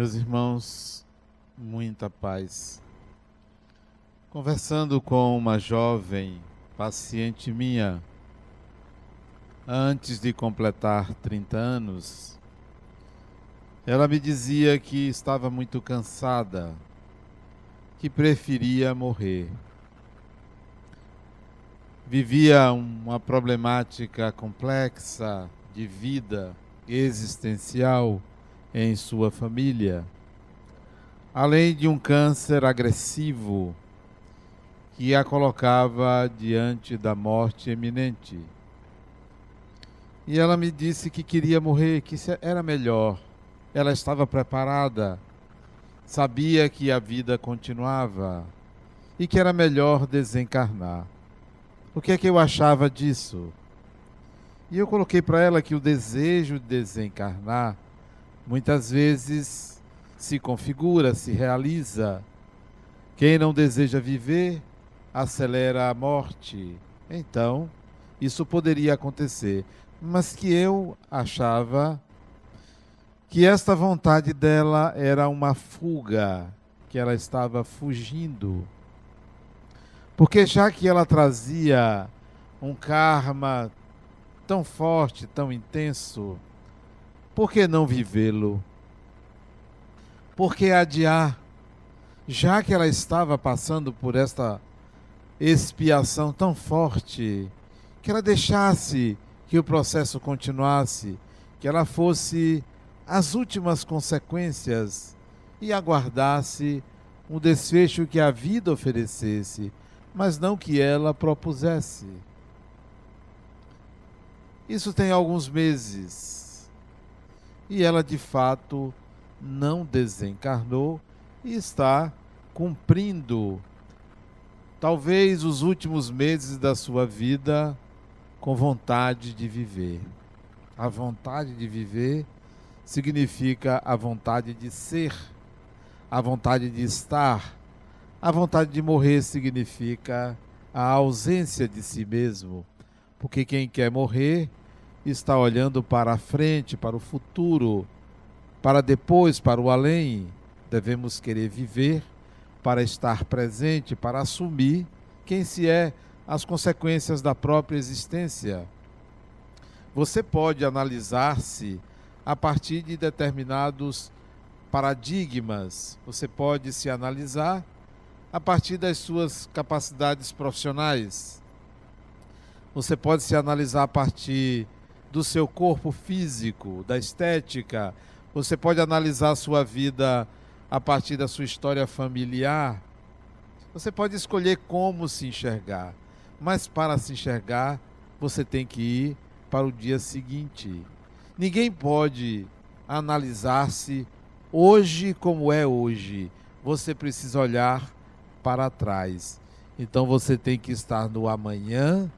Meus irmãos, muita paz. Conversando com uma jovem paciente minha, antes de completar 30 anos, ela me dizia que estava muito cansada, que preferia morrer. Vivia uma problemática complexa de vida existencial em sua família, além de um câncer agressivo que a colocava diante da morte eminente. E ela me disse que queria morrer, que era melhor. Ela estava preparada, sabia que a vida continuava e que era melhor desencarnar. O que é que eu achava disso? E eu coloquei para ela que o desejo de desencarnar muitas vezes se configura, se realiza. Quem não deseja viver, acelera a morte. Então, isso poderia acontecer, mas que eu achava que esta vontade dela era uma fuga, que ela estava fugindo. Porque já que ela trazia um karma tão forte, tão intenso, por que não vivê-lo? Por que adiar? Já que ela estava passando por esta expiação tão forte, que ela deixasse que o processo continuasse, que ela fosse as últimas consequências e aguardasse o desfecho que a vida oferecesse, mas não que ela propusesse. Isso tem alguns meses e ela de fato não desencarnou e está cumprindo talvez os últimos meses da sua vida com vontade de viver. A vontade de viver significa a vontade de ser, a vontade de estar. A vontade de morrer significa a ausência de si mesmo, porque quem quer morrer está olhando para a frente, para o futuro, para depois, para o além. Devemos querer viver para estar presente, para assumir quem se é, as consequências da própria existência. Você pode analisar-se a partir de determinados paradigmas. Você pode se analisar a partir das suas capacidades profissionais. Você pode se analisar a partir do seu corpo físico, da estética. Você pode analisar a sua vida a partir da sua história familiar. Você pode escolher como se enxergar, mas para se enxergar, você tem que ir para o dia seguinte. Ninguém pode analisar-se hoje como é hoje. Você precisa olhar para trás. Então você tem que estar no amanhã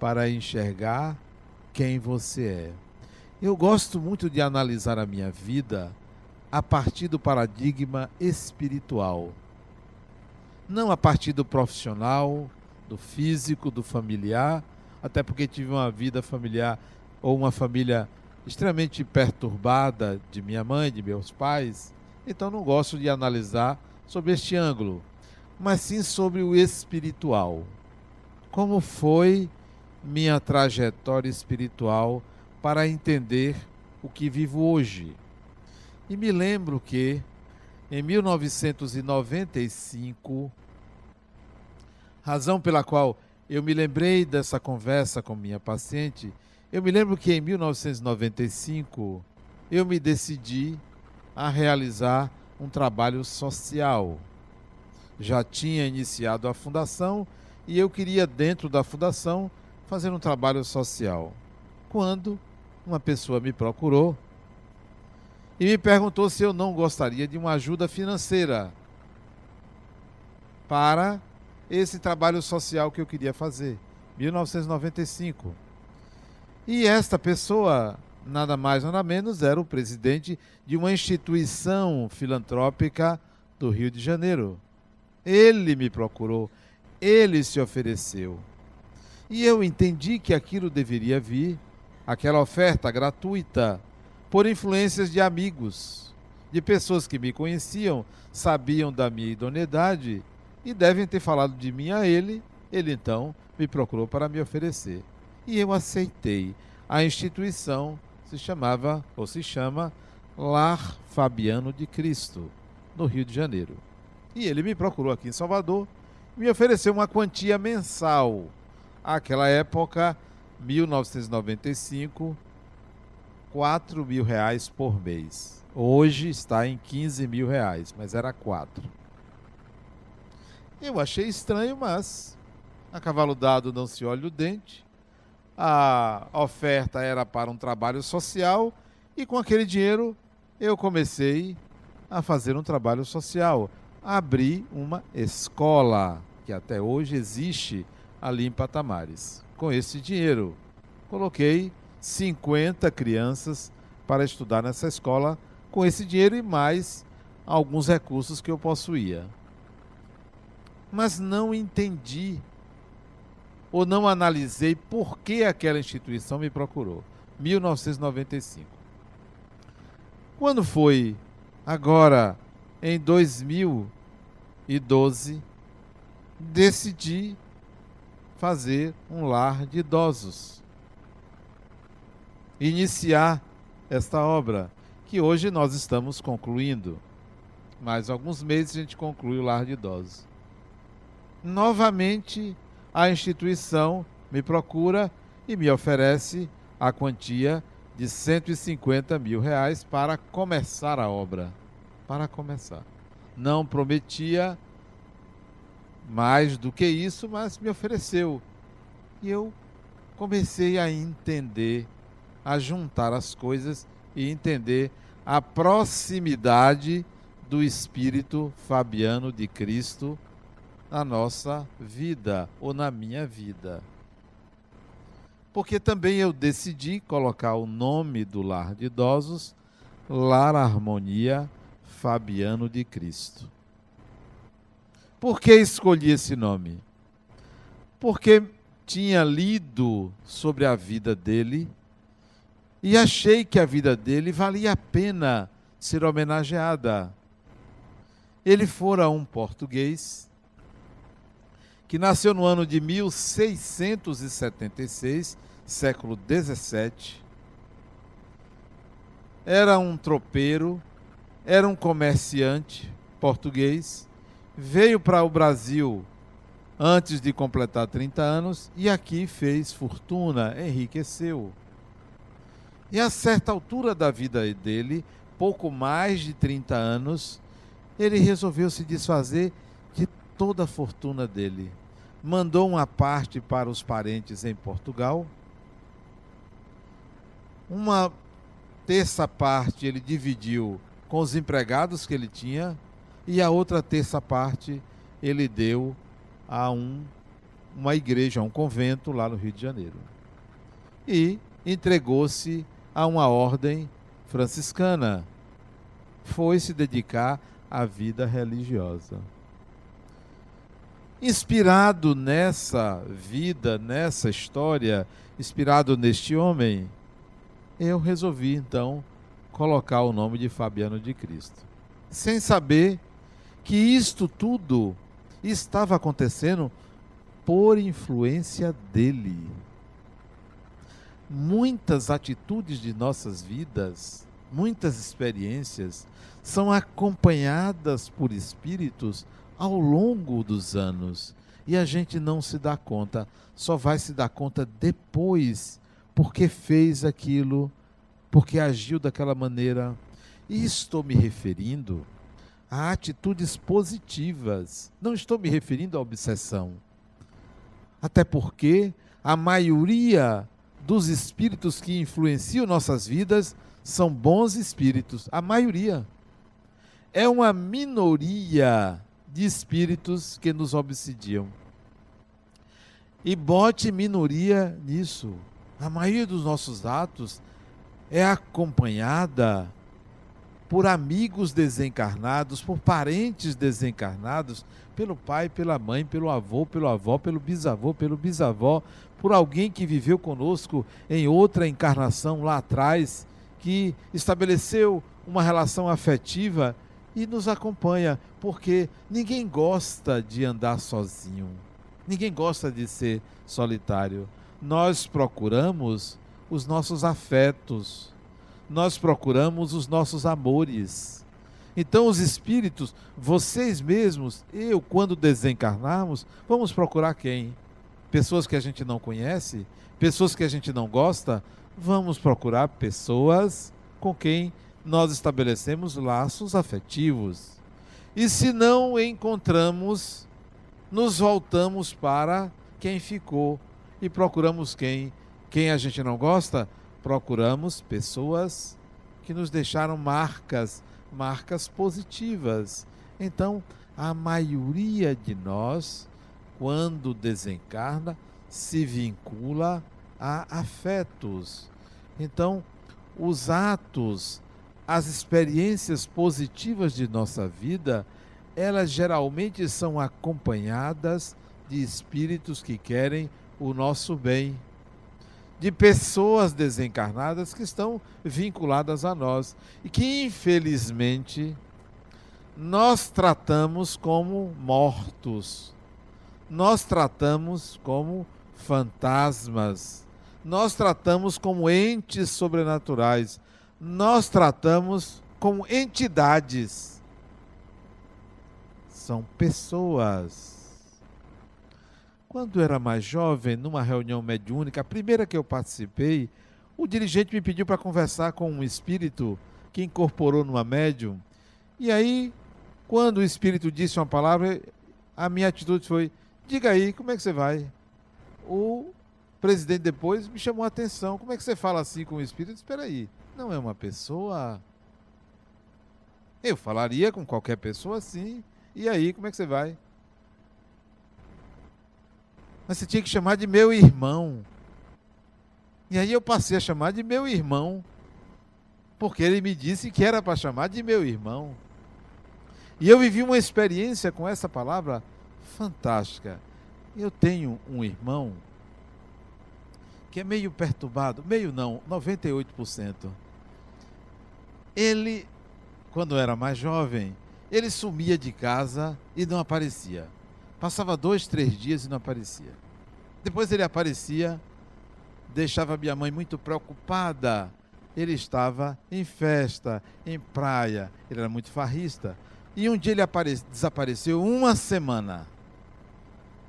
para enxergar quem você é. Eu gosto muito de analisar a minha vida a partir do paradigma espiritual. Não a partir do profissional, do físico, do familiar, até porque tive uma vida familiar ou uma família extremamente perturbada de minha mãe, de meus pais, então não gosto de analisar sobre este ângulo, mas sim sobre o espiritual. Como foi minha trajetória espiritual para entender o que vivo hoje. E me lembro que em 1995, razão pela qual eu me lembrei dessa conversa com minha paciente, eu me lembro que em 1995 eu me decidi a realizar um trabalho social. Já tinha iniciado a fundação e eu queria, dentro da fundação, fazer um trabalho social. Quando uma pessoa me procurou e me perguntou se eu não gostaria de uma ajuda financeira para esse trabalho social que eu queria fazer, 1995. E esta pessoa, nada mais nada menos, era o presidente de uma instituição filantrópica do Rio de Janeiro. Ele me procurou, ele se ofereceu. E eu entendi que aquilo deveria vir, aquela oferta gratuita, por influências de amigos. de pessoas que me conheciam, sabiam da minha idoneidade e devem ter falado de mim a ele. Ele então me procurou para me oferecer. E eu aceitei. A instituição se chamava, ou se chama, Lar Fabiano de Cristo, no Rio de Janeiro. E ele me procurou aqui em Salvador, me ofereceu uma quantia mensal. Aquela época, 1995, 4 mil reais por mês. Hoje está em 15 mil reais, mas era 4. Eu achei estranho, mas a cavalo dado não se olha o dente. A oferta era para um trabalho social e com aquele dinheiro eu comecei a fazer um trabalho social. Abri uma escola, que até hoje existe ali em Patamares. Com esse dinheiro, coloquei 50 crianças para estudar nessa escola com esse dinheiro e mais alguns recursos que eu possuía. Mas não entendi ou não analisei por que aquela instituição me procurou. 1995. Quando foi agora em 2012, decidi fazer um lar de idosos. Iniciar esta obra que hoje nós estamos concluindo. Mais alguns meses a gente conclui o lar de idosos. Novamente, a instituição me procura e me oferece a quantia de 150 mil reais para começar a obra. Para começar. Não prometia mais do que isso, mas me ofereceu. E eu comecei a entender, a juntar as coisas e entender a proximidade do Espírito Fabiano de Cristo na nossa vida ou na minha vida. Porque também eu decidi colocar o nome do lar de idosos, Lar Harmonia Fabiano de Cristo. Por que escolhi esse nome? Porque tinha lido sobre a vida dele e achei que a vida dele valia a pena ser homenageada. Ele fora um português que nasceu no ano de 1676, século 17. Era um tropeiro, era um comerciante português, veio para o Brasil antes de completar 30 anos e aqui fez fortuna, enriqueceu. E a certa altura da vida dele, pouco mais de 30 anos, ele resolveu se desfazer de toda a fortuna dele. Mandou uma parte para os parentes em Portugal. Uma terça parte ele dividiu com os empregados que ele tinha e a outra terça parte ele deu a um, uma igreja, a um convento lá no Rio de Janeiro. E entregou-se a uma ordem franciscana. Foi se dedicar à vida religiosa. Inspirado nessa vida, nessa história, inspirado neste homem, eu resolvi então colocar o nome de Fabiano de Cristo. Sem saber que isto tudo estava acontecendo por influência dele muitas atitudes de nossas vidas, muitas experiências, são acompanhadas por espíritos ao longo dos anos. E a gente não se dá conta, só vai se dar conta depois, porque fez aquilo, porque agiu daquela maneira. E estou me referindo a atitudes positivas, não estou me referindo à obsessão. Até porque a maioria dos espíritos que influenciam nossas vidas são bons espíritos, a maioria. É uma minoria de espíritos que nos obsidiam. E bote minoria nisso. A maioria dos nossos atos é acompanhada por amigos desencarnados, por parentes desencarnados, pelo pai, pela mãe, pelo avô, pelo avó, pelo bisavô, pelo bisavó, por alguém que viveu conosco em outra encarnação lá atrás, que estabeleceu uma relação afetiva e nos acompanha, porque ninguém gosta de andar sozinho. Ninguém gosta de ser solitário. Nós procuramos os nossos afetos. Nós procuramos os nossos amores. Então, os espíritos, vocês mesmos, eu, quando desencarnarmos, vamos procurar quem? Pessoas que a gente não conhece? Pessoas que a gente não gosta? Vamos procurar pessoas com quem nós estabelecemos laços afetivos. E se não encontramos, nos voltamos para quem ficou e procuramos quem? Quem a gente não gosta? Procuramos pessoas que nos deixaram marcas marcas positivas. Então, a maioria de nós, quando desencarna, se vincula a afetos. Então, os atos, as experiências positivas de nossa vida, elas geralmente são acompanhadas de espíritos que querem o nosso bem de pessoas desencarnadas que estão vinculadas a nós e que, infelizmente, nós tratamos como mortos, nós tratamos como fantasmas, nós tratamos como entes sobrenaturais, nós tratamos como entidades. São pessoas quando era mais jovem, numa reunião mediúnica, a primeira que eu participei, o dirigente me pediu para conversar com um espírito que incorporou numa médium. E aí, quando o espírito disse uma palavra, a minha atitude foi: diga aí, como é que você vai? O presidente depois me chamou a atenção: como é que você fala assim com o espírito? Espera aí, não é uma pessoa. Eu falaria com qualquer pessoa assim. E aí, como é que você vai? Mas você tinha que chamar de meu irmão. E aí eu passei a chamar de meu irmão. Porque ele me disse que era para chamar de meu irmão. E eu vivi uma experiência com essa palavra fantástica. Eu tenho um irmão que é meio perturbado, meio não, 98%. Ele, quando era mais jovem, ele sumia de casa e não aparecia. Passava dois, três dias e não aparecia. Depois ele aparecia, deixava minha mãe muito preocupada. Ele estava em festa, em praia, ele era muito farrista. E um dia ele desapareceu uma semana.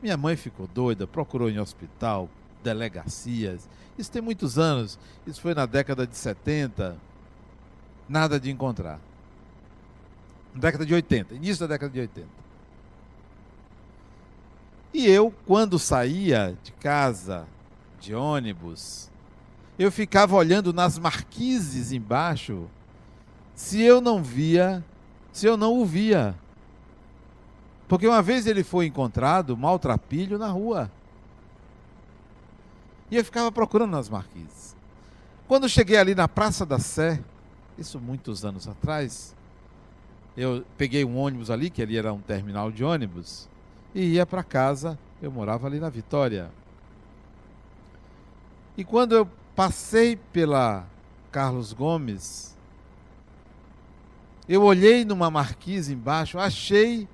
Minha mãe ficou doida, procurou em hospital, delegacias. Isso tem muitos anos, isso foi na década de 70. Nada de encontrar. Década de 80, início da década de 80. E eu, quando saía de casa, de ônibus, eu ficava olhando nas marquises embaixo se eu não via, se eu não o via. Porque uma vez ele foi encontrado maltrapilho na rua. E eu ficava procurando nas marquises. Quando cheguei ali na Praça da Sé, isso muitos anos atrás, eu peguei um ônibus ali, que ali era um terminal de ônibus, e ia para casa. Eu morava ali na Vitória. E quando eu passei pela Carlos Gomes, eu olhei numa marquise embaixo, achei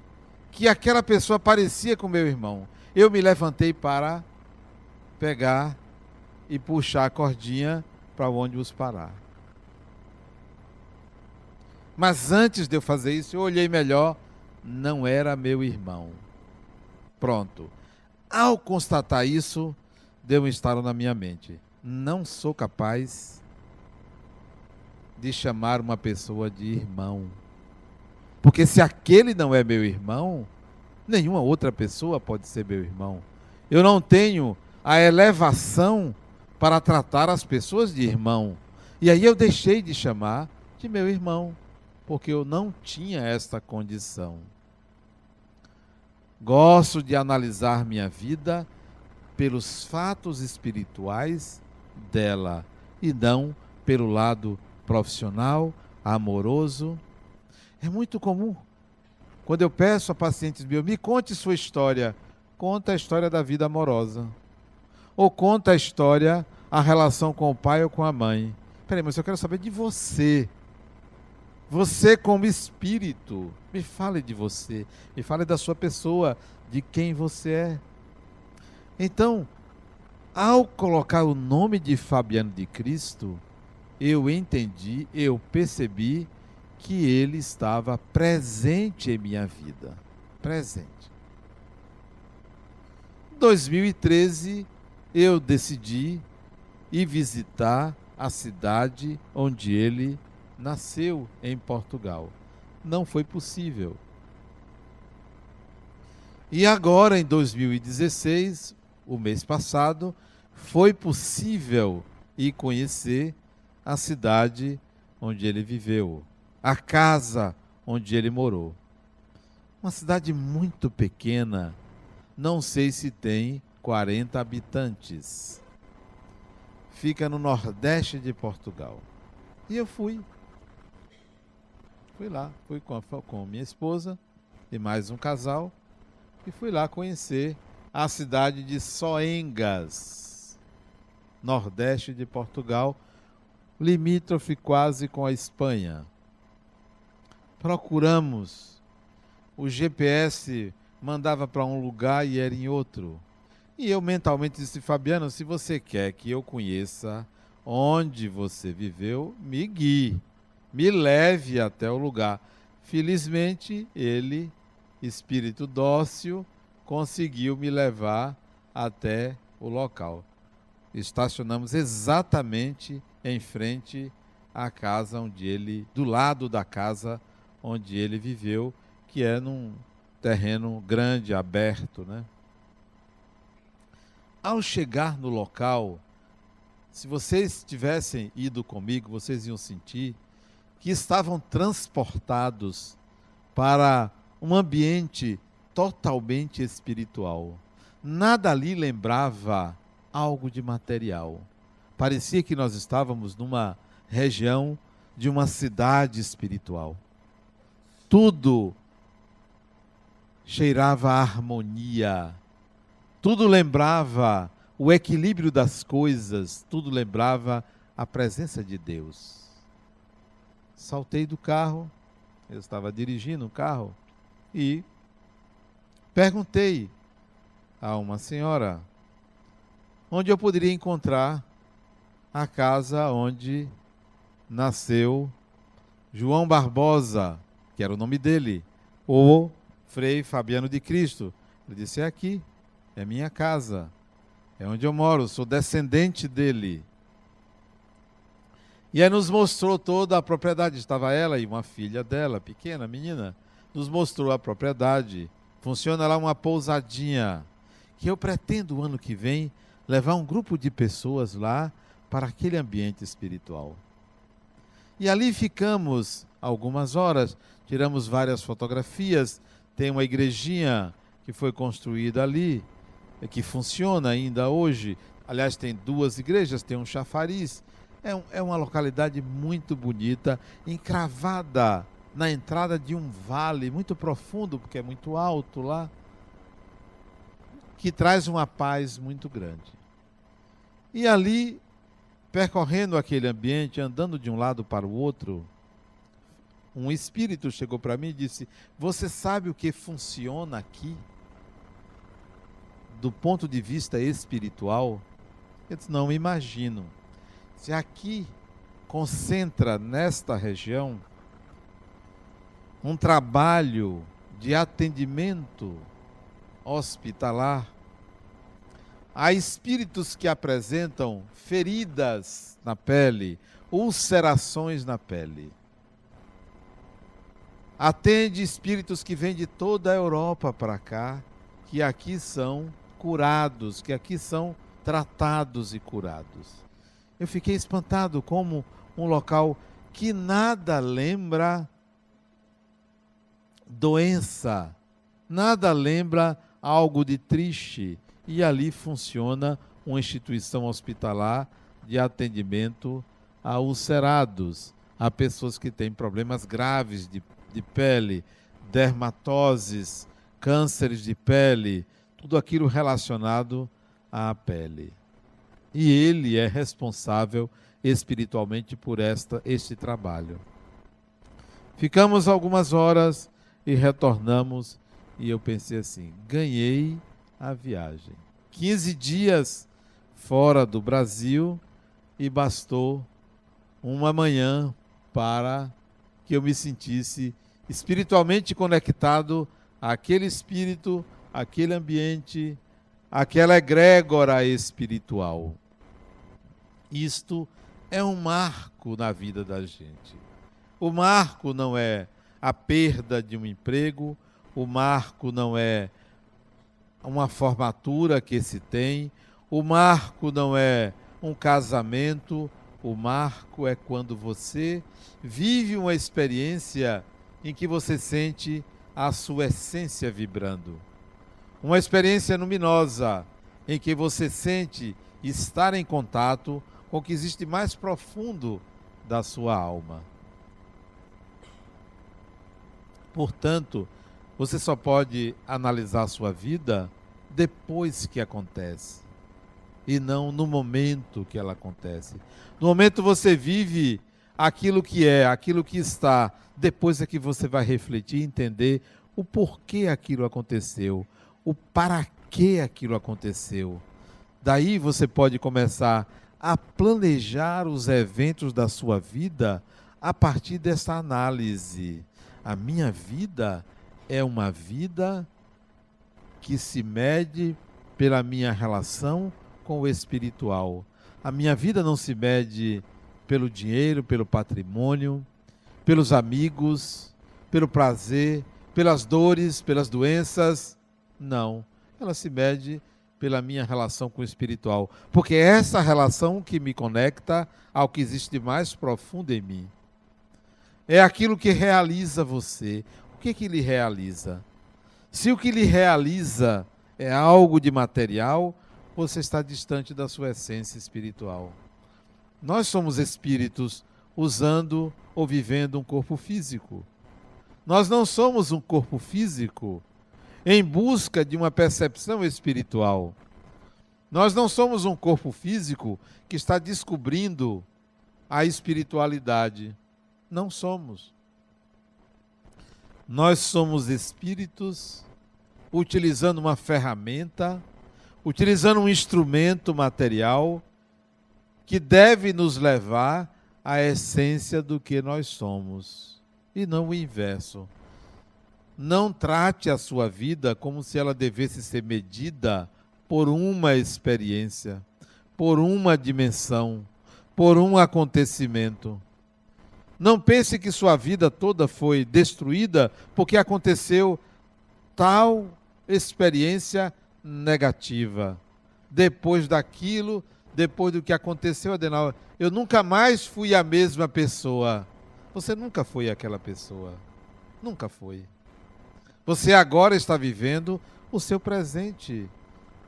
que aquela pessoa parecia com meu irmão. Eu me levantei para pegar e puxar a cordinha para o ônibus parar. Mas antes de eu fazer isso, eu olhei melhor, não era meu irmão. Pronto. Ao constatar isso, deu um estalo na minha mente. Não sou capaz de chamar uma pessoa de irmão. Porque se aquele não é meu irmão, nenhuma outra pessoa pode ser meu irmão. Eu não tenho a elevação para tratar as pessoas de irmão. E aí eu deixei de chamar de meu irmão, porque eu não tinha esta condição. Gosto de analisar minha vida pelos fatos espirituais dela e não pelo lado profissional, amoroso. É muito comum. Quando eu peço a pacientes meus, me conte sua história, conta a história da vida amorosa. Ou conta a história, a relação com o pai ou com a mãe. Peraí, mas eu quero saber de você. Você, como espírito, me fale de você, me fale da sua pessoa, de quem você é. Então, ao colocar o nome de Fabiano de Cristo, eu entendi, eu percebi que ele estava presente em minha vida. Presente. Em 2013, eu decidi ir visitar a cidade onde ele nasceu, em Portugal. Não foi possível. E agora, em 2016, o mês passado, foi possível ir conhecer a cidade onde ele viveu, a casa onde ele morou. Uma cidade muito pequena, não sei se tem 40 habitantes. Fica no nordeste de Portugal. E eu fui. Fui lá, fui com, a, com minha esposa e mais um casal e fui lá conhecer a cidade de Soengas, nordeste de Portugal, limítrofe quase com a Espanha. Procuramos. O GPS mandava para um lugar e era em outro. E eu mentalmente disse, Fabiano, se você quer que eu conheça onde você viveu, me guie, me leve até o lugar. Felizmente, ele, espírito dócil, conseguiu me levar até o local. Estacionamos exatamente em frente à casa onde ele, do lado da casa onde ele viveu, que é num terreno grande, aberto, né? Ao chegar no local, se vocês tivessem ido comigo, vocês iam sentir que estavam transportados para um ambiente totalmente espiritual. Nada ali lembrava algo de material. Parecia que nós estávamos numa região de uma cidade espiritual. Tudo cheirava a harmonia, tudo lembrava o equilíbrio das coisas, tudo lembrava a presença de Deus. Saltei do carro, eu estava dirigindo o carro e perguntei a uma senhora onde eu poderia encontrar a casa onde nasceu João Barbosa, que era o nome dele, ou Frei Fabiano de Cristo. Ele disse: É aqui, é minha casa, é onde eu moro, sou descendente dele. E aí nos mostrou toda a propriedade. Estava ela e uma filha dela, pequena, menina, nos mostrou a propriedade. Funciona lá uma pousadinha. Que eu pretendo o ano que vem levar um grupo de pessoas lá para aquele ambiente espiritual. E ali ficamos algumas horas, tiramos várias fotografias. Tem uma igrejinha que foi construída ali, que funciona ainda hoje. Aliás, tem duas igrejas, tem um chafariz. É, um, é uma localidade muito bonita, encravada na entrada de um vale muito profundo, porque é muito alto lá, que traz uma paz muito grande. E ali percorrendo aquele ambiente, andando de um lado para o outro, um espírito chegou para mim e disse: Você sabe o que funciona aqui? Do ponto de vista espiritual? Eu disse: Não imagino. Se aqui concentra nesta região um trabalho de atendimento hospitalar Há espíritos que apresentam feridas na pele, ulcerações na pele. Atende espíritos que vêm de toda a Europa para cá, que aqui são curados, que aqui são tratados e curados. Eu fiquei espantado como um local que nada lembra doença, nada lembra algo de triste, e ali funciona uma instituição hospitalar de atendimento a ulcerados, a pessoas que têm problemas graves de, de pele, dermatoses, cânceres de pele, tudo aquilo relacionado à pele. E ele é responsável espiritualmente por esta este trabalho. Ficamos algumas horas e retornamos. E eu pensei assim: ganhei a viagem. 15 dias fora do Brasil e bastou uma manhã para que eu me sentisse espiritualmente conectado àquele espírito, àquele ambiente, àquela egrégora espiritual. Isto é um marco na vida da gente. O marco não é a perda de um emprego, o marco não é uma formatura que se tem, o marco não é um casamento, o marco é quando você vive uma experiência em que você sente a sua essência vibrando. Uma experiência luminosa em que você sente estar em contato com o que existe mais profundo da sua alma. Portanto, você só pode analisar a sua vida depois que acontece e não no momento que ela acontece. No momento você vive aquilo que é, aquilo que está, depois é que você vai refletir e entender o porquê aquilo aconteceu, o para que aquilo aconteceu. Daí você pode começar a planejar os eventos da sua vida a partir dessa análise. A minha vida é uma vida que se mede pela minha relação com o espiritual. A minha vida não se mede pelo dinheiro, pelo patrimônio, pelos amigos, pelo prazer, pelas dores, pelas doenças. Não. Ela se mede pela minha relação com o espiritual. Porque é essa relação que me conecta ao que existe mais profundo em mim. É aquilo que realiza você. O que, que lhe realiza? Se o que lhe realiza é algo de material, você está distante da sua essência espiritual. Nós somos espíritos usando ou vivendo um corpo físico. Nós não somos um corpo físico em busca de uma percepção espiritual. Nós não somos um corpo físico que está descobrindo a espiritualidade. Não somos. Nós somos espíritos utilizando uma ferramenta utilizando um instrumento material que deve nos levar à essência do que nós somos, e não o inverso. Não trate a sua vida como se ela devesse ser medida por uma experiência, por uma dimensão, por um acontecimento. Não pense que sua vida toda foi destruída porque aconteceu tal experiência negativa. Depois daquilo, depois do que aconteceu, Adenal, eu nunca mais fui a mesma pessoa. Você nunca foi aquela pessoa. Nunca foi. Você agora está vivendo o seu presente.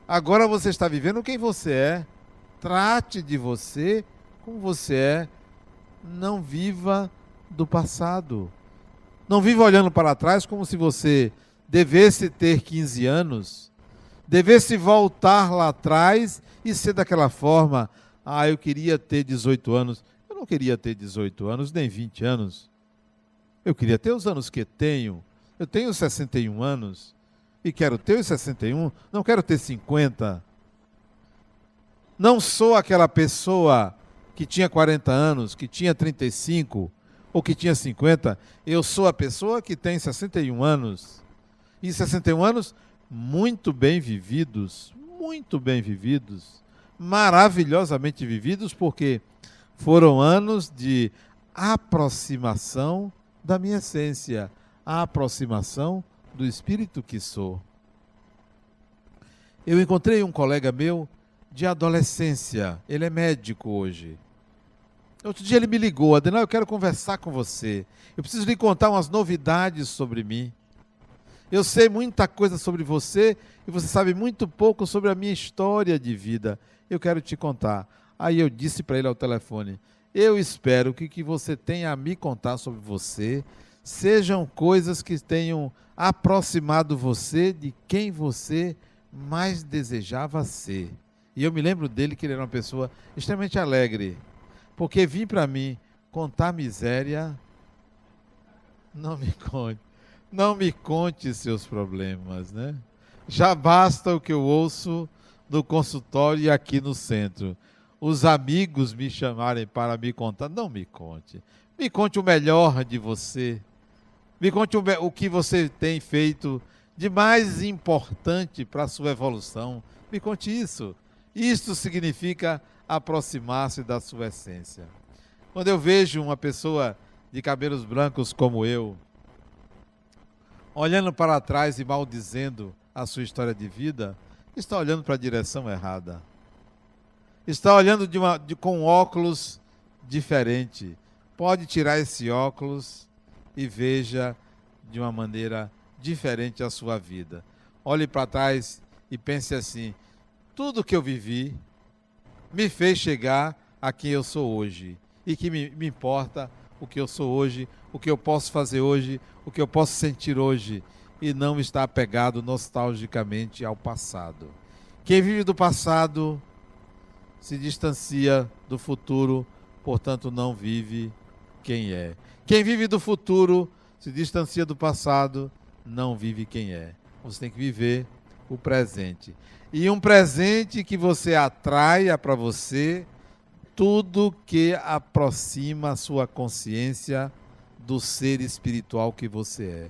Agora você está vivendo quem você é. Trate de você como você é. Não viva do passado. Não viva olhando para trás como se você devesse ter 15 anos devesse voltar lá atrás e ser daquela forma. Ah, eu queria ter 18 anos. Eu não queria ter 18 anos, nem 20 anos. Eu queria ter os anos que tenho. Eu tenho 61 anos e quero ter os 61, não quero ter 50. Não sou aquela pessoa que tinha 40 anos, que tinha 35 ou que tinha 50. Eu sou a pessoa que tem 61 anos. E 61 anos muito bem vividos, muito bem vividos, maravilhosamente vividos, porque foram anos de aproximação da minha essência, a aproximação do espírito que sou. Eu encontrei um colega meu de adolescência, ele é médico hoje. Outro dia ele me ligou, Adenal, eu quero conversar com você. Eu preciso lhe contar umas novidades sobre mim. Eu sei muita coisa sobre você e você sabe muito pouco sobre a minha história de vida. Eu quero te contar. Aí eu disse para ele ao telefone: Eu espero que o que você tenha a me contar sobre você sejam coisas que tenham aproximado você de quem você mais desejava ser. E eu me lembro dele que ele era uma pessoa extremamente alegre, porque vir para mim contar miséria Não me conte. Não me conte seus problemas, né? Já basta o que eu ouço no consultório e aqui no centro. Os amigos me chamarem para me contar. Não me conte. Me conte o melhor de você. Me conte o, que você tem feito de mais importante para a sua evolução. Me conte isso. Isto significa aproximar-se da sua essência. Quando eu vejo uma pessoa de cabelos brancos como eu, olhando para trás e maldizendo a sua história de vida, está olhando para a direção errada. Está olhando de uma, de, com óculos diferente. Pode tirar esse óculos e veja de uma maneira diferente a sua vida. Olhe para trás e pense assim: tudo que eu vivi me fez chegar a quem eu sou hoje. E que me, me importa o que eu sou hoje, o que eu posso fazer hoje, o que eu posso sentir hoje e não está apegado nostalgicamente ao passado. Quem vive do passado se distancia do futuro, portanto não vive quem é. Quem vive do futuro se distancia do passado, não vive quem é. Você tem que viver o presente. E um presente que você atraia para você tudo que aproxima a sua consciência do ser espiritual que você é.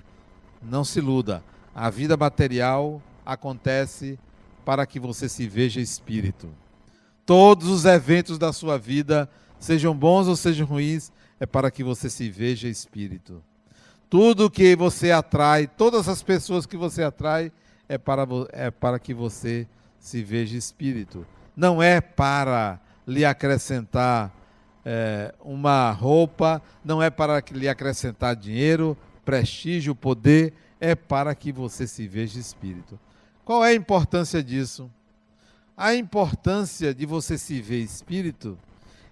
Não se iluda. A vida material acontece para que você se veja espírito. Todos os eventos da sua vida, sejam bons ou sejam ruins, é para que você se veja espírito. Tudo que você atrai, todas as pessoas que você atrai, é para, é para que você se veja espírito. Não é para lhe acrescentar é, uma roupa, não é para lhe acrescentar dinheiro, prestígio, poder, é para que você se veja espírito. Qual é a importância disso? A importância de você se ver espírito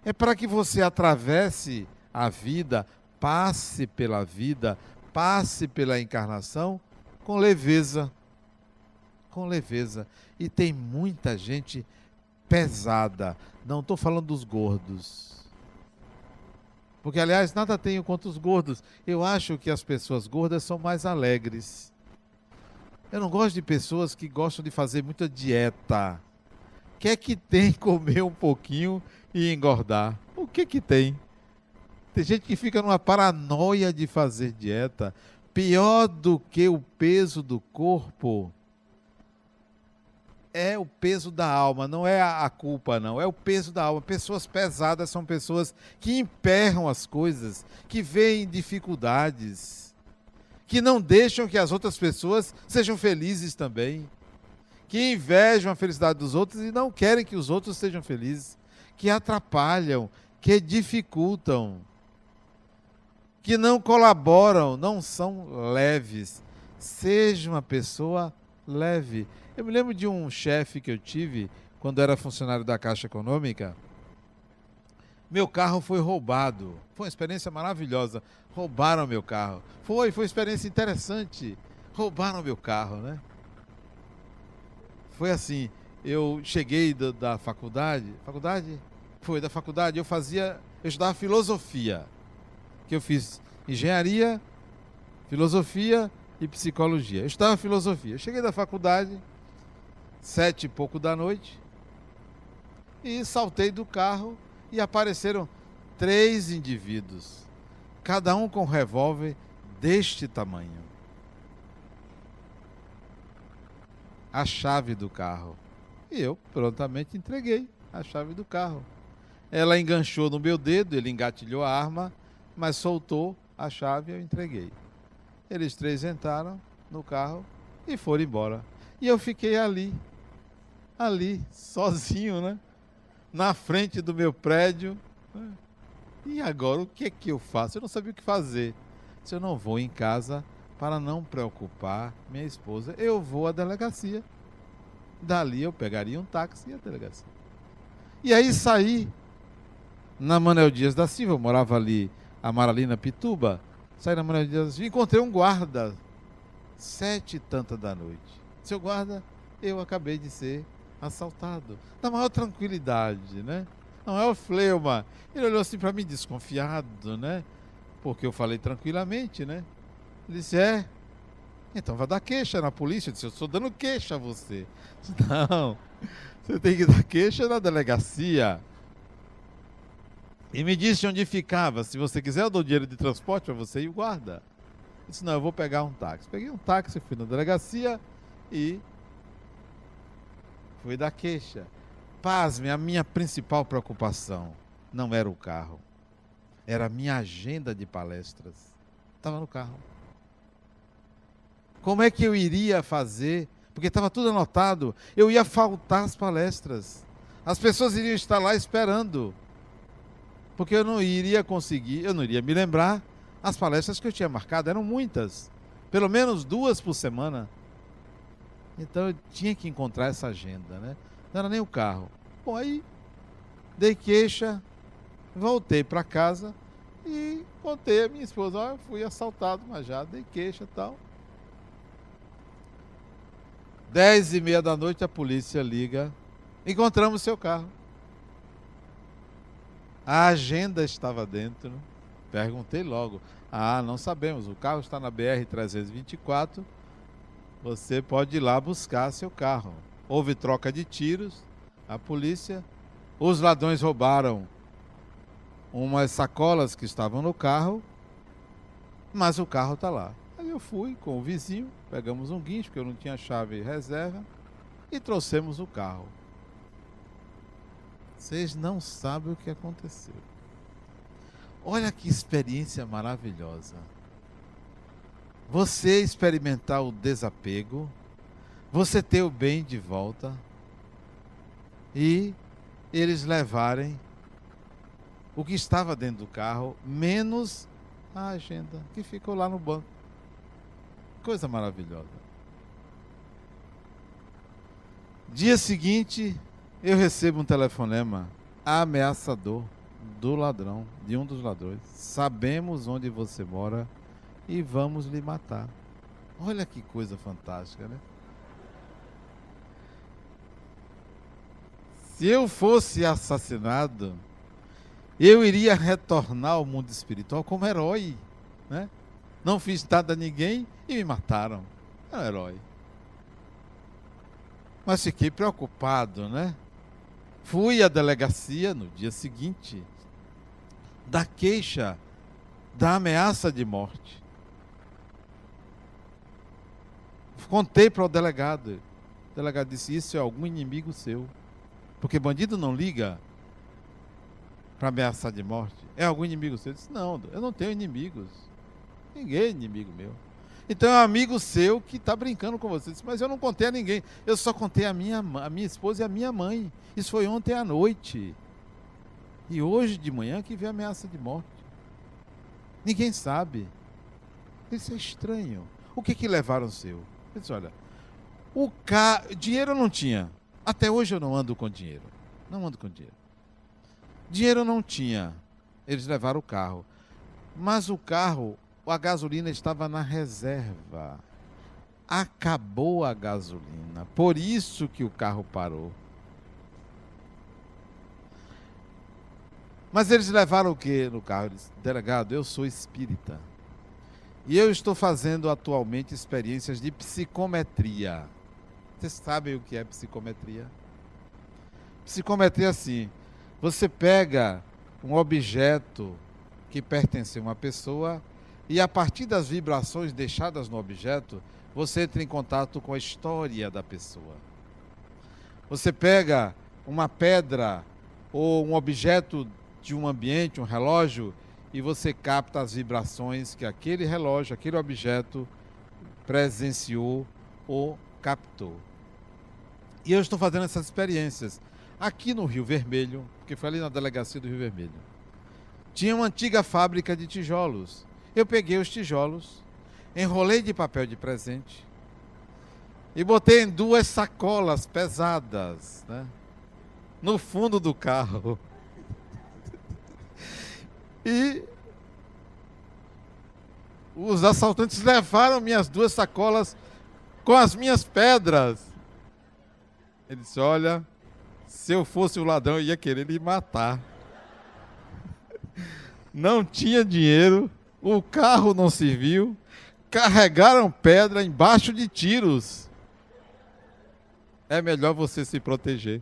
é para que você atravesse a vida, passe pela vida, passe pela encarnação com leveza. Com leveza. E tem muita gente pesada. Não estou falando dos gordos. Porque, aliás, nada tenho contra os gordos. Eu acho que as pessoas gordas são mais alegres. Eu não gosto de pessoas que gostam de fazer muita dieta. O que é que tem comer um pouquinho e engordar? O que é que tem? Tem gente que fica numa paranoia de fazer dieta. Pior do que o peso do corpo é o peso da alma, não é a culpa, não. É o peso da alma. Pessoas pesadas são pessoas que emperram as coisas, que veem dificuldades, que não deixam que as outras pessoas sejam felizes também, que invejam a felicidade dos outros e não querem que os outros sejam felizes, que atrapalham, que dificultam, que não colaboram, não são leves. Seja uma pessoa leve. Eu me lembro de um chefe que eu tive quando era funcionário da Caixa Econômica. Meu carro foi roubado. Foi uma experiência maravilhosa. Roubaram meu carro. Foi, foi uma experiência interessante. Roubaram meu carro, né? Foi assim, eu cheguei da, da faculdade, faculdade? Foi da faculdade, eu fazia, eu estudava filosofia. Que eu fiz engenharia, filosofia e psicologia. Eu estudava filosofia. Eu cheguei da faculdade, sete e pouco da noite, e saltei do carro e apareceram três indivíduos, cada um com um revólver deste tamanho. A chave do carro. E eu prontamente entreguei a chave do carro. Ela enganchou no meu dedo, ele engatilhou a arma, mas soltou a chave e eu entreguei. Eles três entraram no carro e foram embora. E eu fiquei ali, ali, sozinho, né? Na frente do meu prédio. Né? E agora o que é que eu faço? Eu não sabia o que fazer. Se eu não vou em casa para não preocupar minha esposa, eu vou à delegacia. Dali eu pegaria um táxi e a delegacia. E aí saí na Manuel Dias da Silva, eu morava ali, a Maralina Pituba. Saí na Manuel Dias da Silva e encontrei um guarda, sete e tanta da noite. Seu guarda, eu acabei de ser assaltado. Na maior tranquilidade, né? Não é o fleuma. Ele olhou assim para mim desconfiado, né? Porque eu falei tranquilamente, né? Ele disse: É. Então vai dar queixa na polícia. Eu disse: Eu estou dando queixa a você. Disse, Não, você tem que dar queixa na delegacia. E me disse onde ficava. Se você quiser, eu dou dinheiro de transporte para você e o guarda. Eu disse: Não, eu vou pegar um táxi. Peguei um táxi, fui na delegacia e fui dar queixa. Pasme, a minha principal preocupação não era o carro, era a minha agenda de palestras. Estava no carro. Como é que eu iria fazer? Porque estava tudo anotado. Eu ia faltar as palestras. As pessoas iriam estar lá esperando. Porque eu não iria conseguir, eu não iria me lembrar as palestras que eu tinha marcado. Eram muitas. Pelo menos duas por semana. Então eu tinha que encontrar essa agenda, né? Não era nem o carro. Bom, aí dei queixa, voltei para casa e contei a minha esposa, ó, eu fui assaltado, mas já dei queixa e tal. Dez e meia da noite a polícia liga, encontramos seu carro. A agenda estava dentro. Perguntei logo. Ah, não sabemos. O carro está na BR 324. Você pode ir lá buscar seu carro. Houve troca de tiros a polícia. Os ladrões roubaram umas sacolas que estavam no carro, mas o carro está lá. Aí eu fui com o vizinho, pegamos um guincho, porque eu não tinha chave reserva, e trouxemos o carro. Vocês não sabem o que aconteceu. Olha que experiência maravilhosa. Você experimentar o desapego, você ter o bem de volta, e eles levarem o que estava dentro do carro, menos a agenda que ficou lá no banco. Coisa maravilhosa. Dia seguinte, eu recebo um telefonema ameaçador do ladrão, de um dos ladrões. Sabemos onde você mora e vamos lhe matar. Olha que coisa fantástica, né? Se eu fosse assassinado, eu iria retornar ao mundo espiritual como herói, né? Não fiz nada a ninguém e me mataram. É um herói. Mas fiquei preocupado, né? Fui à delegacia no dia seguinte da queixa da ameaça de morte. Contei para o delegado. O delegado disse: Isso é algum inimigo seu. Porque bandido não liga para ameaçar de morte. É algum inimigo seu? Eu disse, não, eu não tenho inimigos. Ninguém é inimigo meu. Então é um amigo seu que está brincando com você. Disse, mas eu não contei a ninguém. Eu só contei a minha, a minha esposa e a minha mãe. Isso foi ontem à noite. E hoje de manhã que veio a ameaça de morte. Ninguém sabe. Isso é estranho. O que que levaram seu? Ele disse, olha, o ca... dinheiro não tinha. Até hoje eu não ando com dinheiro. Não ando com dinheiro. Dinheiro não tinha. Eles levaram o carro. Mas o carro, a gasolina estava na reserva. Acabou a gasolina. Por isso que o carro parou. Mas eles levaram o que no carro? Disse, Delegado, eu sou espírita. E eu estou fazendo atualmente experiências de psicometria. Vocês sabem o que é psicometria? Psicometria é assim: você pega um objeto que pertence a uma pessoa e a partir das vibrações deixadas no objeto, você entra em contato com a história da pessoa. Você pega uma pedra ou um objeto de um ambiente, um relógio, e você capta as vibrações que aquele relógio, aquele objeto presenciou ou captou. E eu estou fazendo essas experiências aqui no Rio Vermelho, porque foi ali na delegacia do Rio Vermelho. Tinha uma antiga fábrica de tijolos. Eu peguei os tijolos, enrolei de papel de presente e botei em duas sacolas pesadas, né? No fundo do carro. E os assaltantes levaram minhas duas sacolas com as minhas pedras. Ele disse: Olha, se eu fosse o ladrão, eu ia querer lhe matar. Não tinha dinheiro, o carro não serviu. carregaram pedra embaixo de tiros. É melhor você se proteger.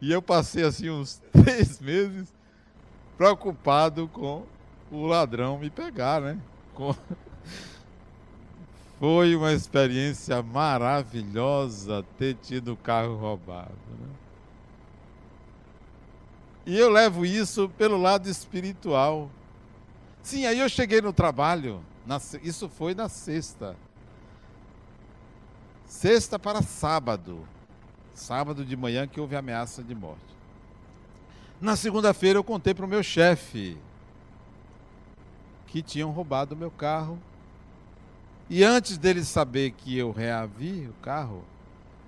E eu passei assim uns três meses preocupado com o ladrão me pegar, né? Com... Foi uma experiência maravilhosa ter tido o carro roubado. Né? E eu levo isso pelo lado espiritual. Sim, aí eu cheguei no trabalho, na, isso foi na sexta. Sexta para sábado. Sábado de manhã que houve ameaça de morte. Na segunda-feira eu contei para o meu chefe que tinham roubado o meu carro e antes dele saber que eu reavi o carro,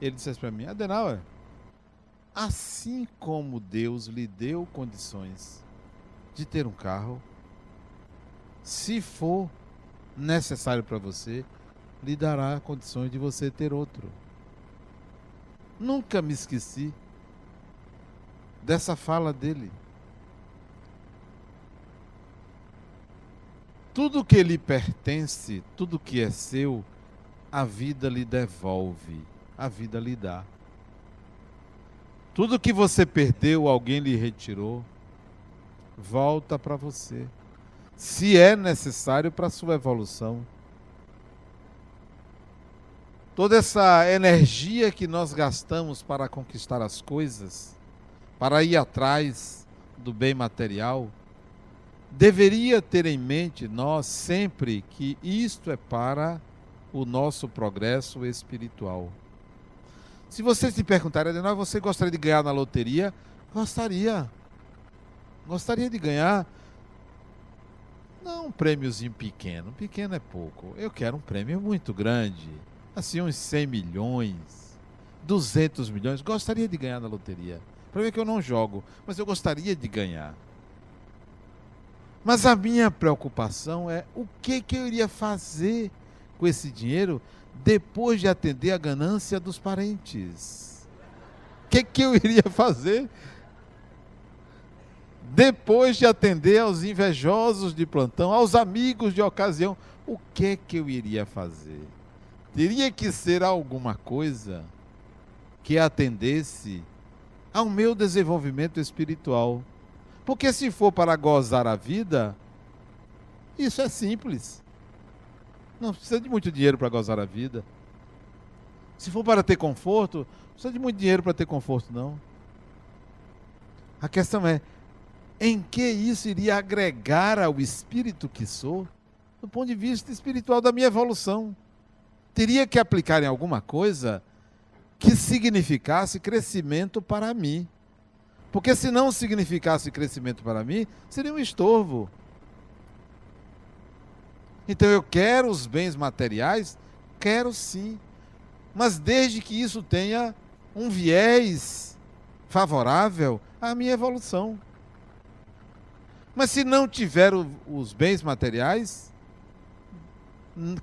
ele disse para mim: Adenauer, assim como Deus lhe deu condições de ter um carro, se for necessário para você, lhe dará condições de você ter outro. Nunca me esqueci dessa fala dele. Tudo que lhe pertence, tudo que é seu, a vida lhe devolve, a vida lhe dá. Tudo que você perdeu, alguém lhe retirou, volta para você. Se é necessário para a sua evolução. Toda essa energia que nós gastamos para conquistar as coisas, para ir atrás do bem material, deveria ter em mente nós sempre que isto é para o nosso progresso espiritual. Se você se perguntar, Adenor, você gostaria de ganhar na loteria? Gostaria. Gostaria de ganhar. Não um prêmiozinho pequeno. Pequeno é pouco. Eu quero um prêmio muito grande. Assim, uns 100 milhões, 200 milhões. Gostaria de ganhar na loteria. O problema é que eu não jogo, mas eu gostaria de ganhar. Mas a minha preocupação é o que, que eu iria fazer com esse dinheiro depois de atender a ganância dos parentes. O que, que eu iria fazer depois de atender aos invejosos de plantão, aos amigos de ocasião? O que, que eu iria fazer? Teria que ser alguma coisa que atendesse ao meu desenvolvimento espiritual. Porque se for para gozar a vida, isso é simples. Não precisa de muito dinheiro para gozar a vida. Se for para ter conforto, não precisa de muito dinheiro para ter conforto, não. A questão é, em que isso iria agregar ao espírito que sou, do ponto de vista espiritual da minha evolução? Teria que aplicar em alguma coisa que significasse crescimento para mim. Porque se não significasse crescimento para mim, seria um estorvo. Então eu quero os bens materiais? Quero sim. Mas desde que isso tenha um viés favorável à minha evolução. Mas se não tiver o, os bens materiais,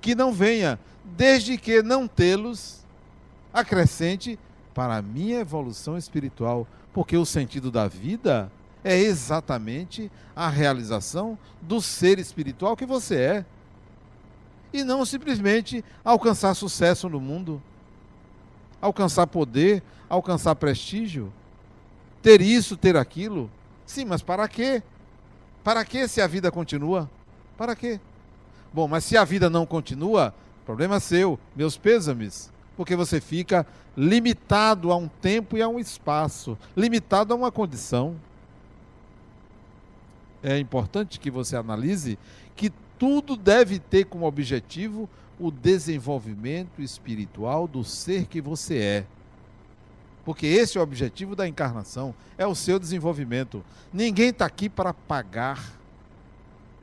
que não venha, desde que não tê-los acrescente para a minha evolução espiritual porque o sentido da vida é exatamente a realização do ser espiritual que você é. E não simplesmente alcançar sucesso no mundo, alcançar poder, alcançar prestígio, ter isso, ter aquilo. Sim, mas para quê? Para quê se a vida continua? Para quê? Bom, mas se a vida não continua, problema seu, meus pêsames porque você fica limitado a um tempo e a um espaço, limitado a uma condição. É importante que você analise que tudo deve ter como objetivo o desenvolvimento espiritual do ser que você é. Porque esse é o objetivo da encarnação, é o seu desenvolvimento. Ninguém está aqui para pagar,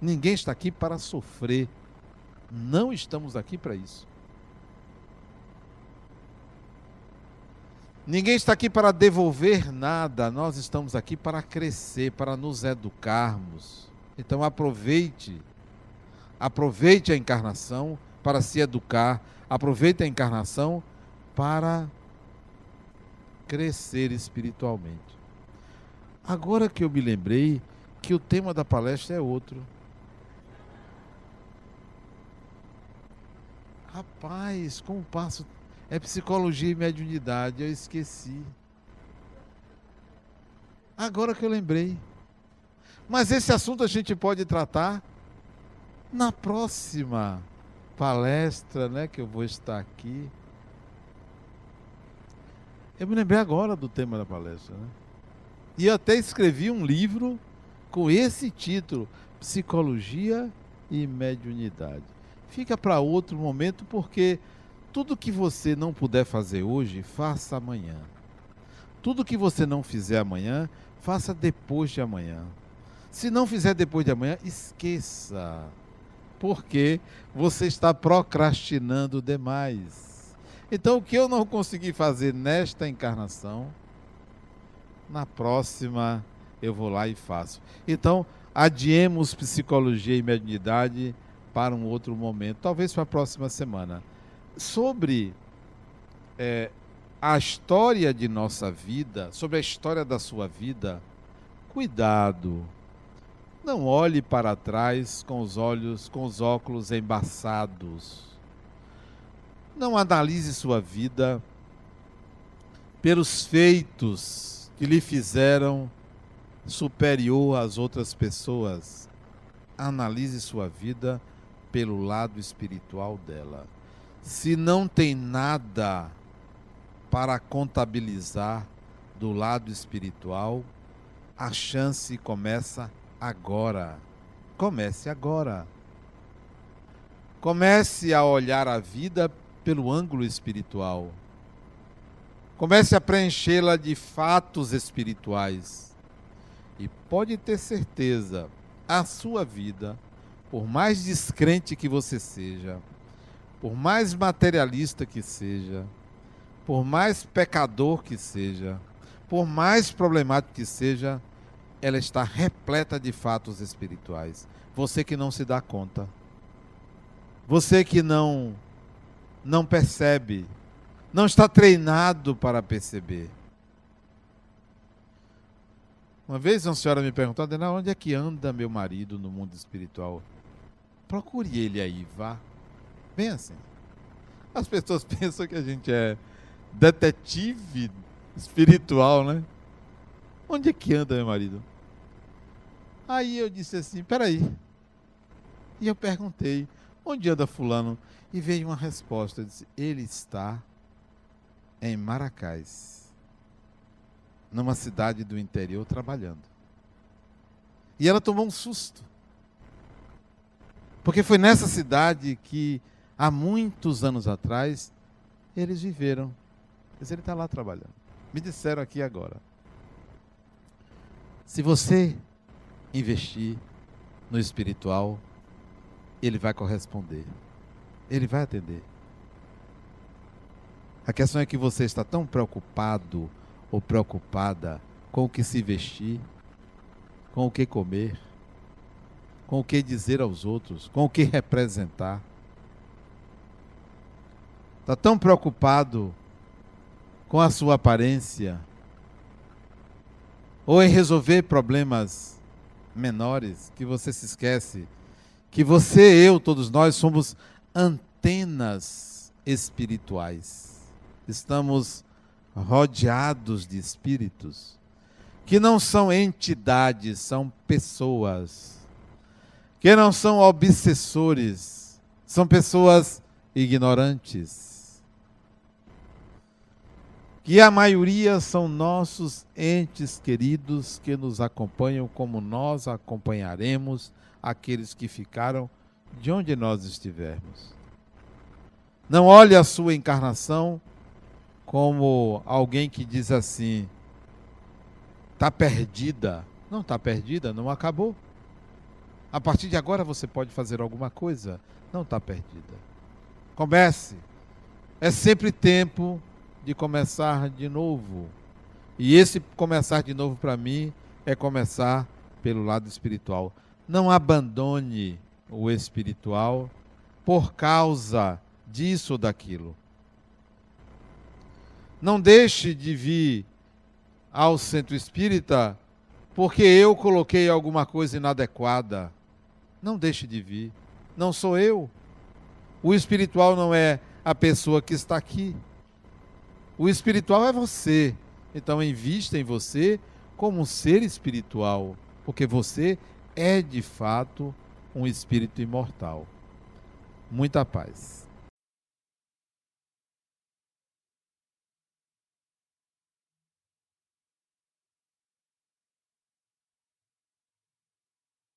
ninguém está aqui para sofrer. Não estamos aqui para isso. Ninguém está aqui para devolver nada, nós estamos aqui para crescer, para nos educarmos. Então aproveite, aproveite a encarnação para se educar, aproveite a encarnação para crescer espiritualmente. Agora que eu me lembrei que o tema da palestra é outro. Rapaz, como passo. É psicologia e mediunidade, eu esqueci. Agora que eu lembrei. Mas esse assunto a gente pode tratar na próxima palestra, né, que eu vou estar aqui. Eu me lembrei agora do tema da palestra, né? E eu até escrevi um livro com esse título, Psicologia e Mediunidade. Fica para outro momento, porque tudo que você não puder fazer hoje, faça amanhã. Tudo que você não fizer amanhã, faça depois de amanhã. Se não fizer depois de amanhã, esqueça. Porque você está procrastinando demais. Então, o que eu não consegui fazer nesta encarnação, na próxima eu vou lá e faço. Então, adiemos psicologia e mediunidade para um outro momento, talvez para a próxima semana. Sobre é, a história de nossa vida, sobre a história da sua vida, cuidado. Não olhe para trás com os olhos, com os óculos embaçados. Não analise sua vida pelos feitos que lhe fizeram superior às outras pessoas. Analise sua vida pelo lado espiritual dela. Se não tem nada para contabilizar do lado espiritual, a chance começa agora. Comece agora. Comece a olhar a vida pelo ângulo espiritual. Comece a preenchê-la de fatos espirituais. E pode ter certeza, a sua vida, por mais descrente que você seja, por mais materialista que seja, por mais pecador que seja, por mais problemático que seja, ela está repleta de fatos espirituais. Você que não se dá conta. Você que não não percebe não está treinado para perceber. Uma vez uma senhora me perguntou, Adena, onde é que anda meu marido no mundo espiritual? Procure ele aí, vá. Bem assim. As pessoas pensam que a gente é detetive espiritual, né? Onde é que anda meu marido? Aí eu disse assim, peraí. E eu perguntei, onde anda fulano? E veio uma resposta, eu disse, ele está em Maracás, numa cidade do interior, trabalhando. E ela tomou um susto. Porque foi nessa cidade que, há muitos anos atrás, eles viveram. Mas ele está lá trabalhando. Me disseram aqui agora. Se você investir no espiritual, ele vai corresponder. Ele vai atender. A questão é que você está tão preocupado ou preocupada com o que se vestir, com o que comer, com o que dizer aos outros, com o que representar. Está tão preocupado com a sua aparência, ou em resolver problemas menores, que você se esquece que você, eu, todos nós somos antenas espirituais estamos rodeados de espíritos que não são entidades, são pessoas, que não são obsessores, são pessoas ignorantes. Que a maioria são nossos entes queridos que nos acompanham, como nós acompanharemos aqueles que ficaram de onde nós estivermos. Não olhe a sua encarnação como alguém que diz assim: está perdida. Não está perdida, não acabou. A partir de agora você pode fazer alguma coisa. Não está perdida. Comece. É sempre tempo de começar de novo. E esse começar de novo para mim é começar pelo lado espiritual. Não abandone o espiritual por causa disso ou daquilo. Não deixe de vir ao centro espírita porque eu coloquei alguma coisa inadequada. Não deixe de vir. Não sou eu. O espiritual não é a pessoa que está aqui. O espiritual é você. Então, invista em você como um ser espiritual, porque você é de fato um espírito imortal. Muita paz.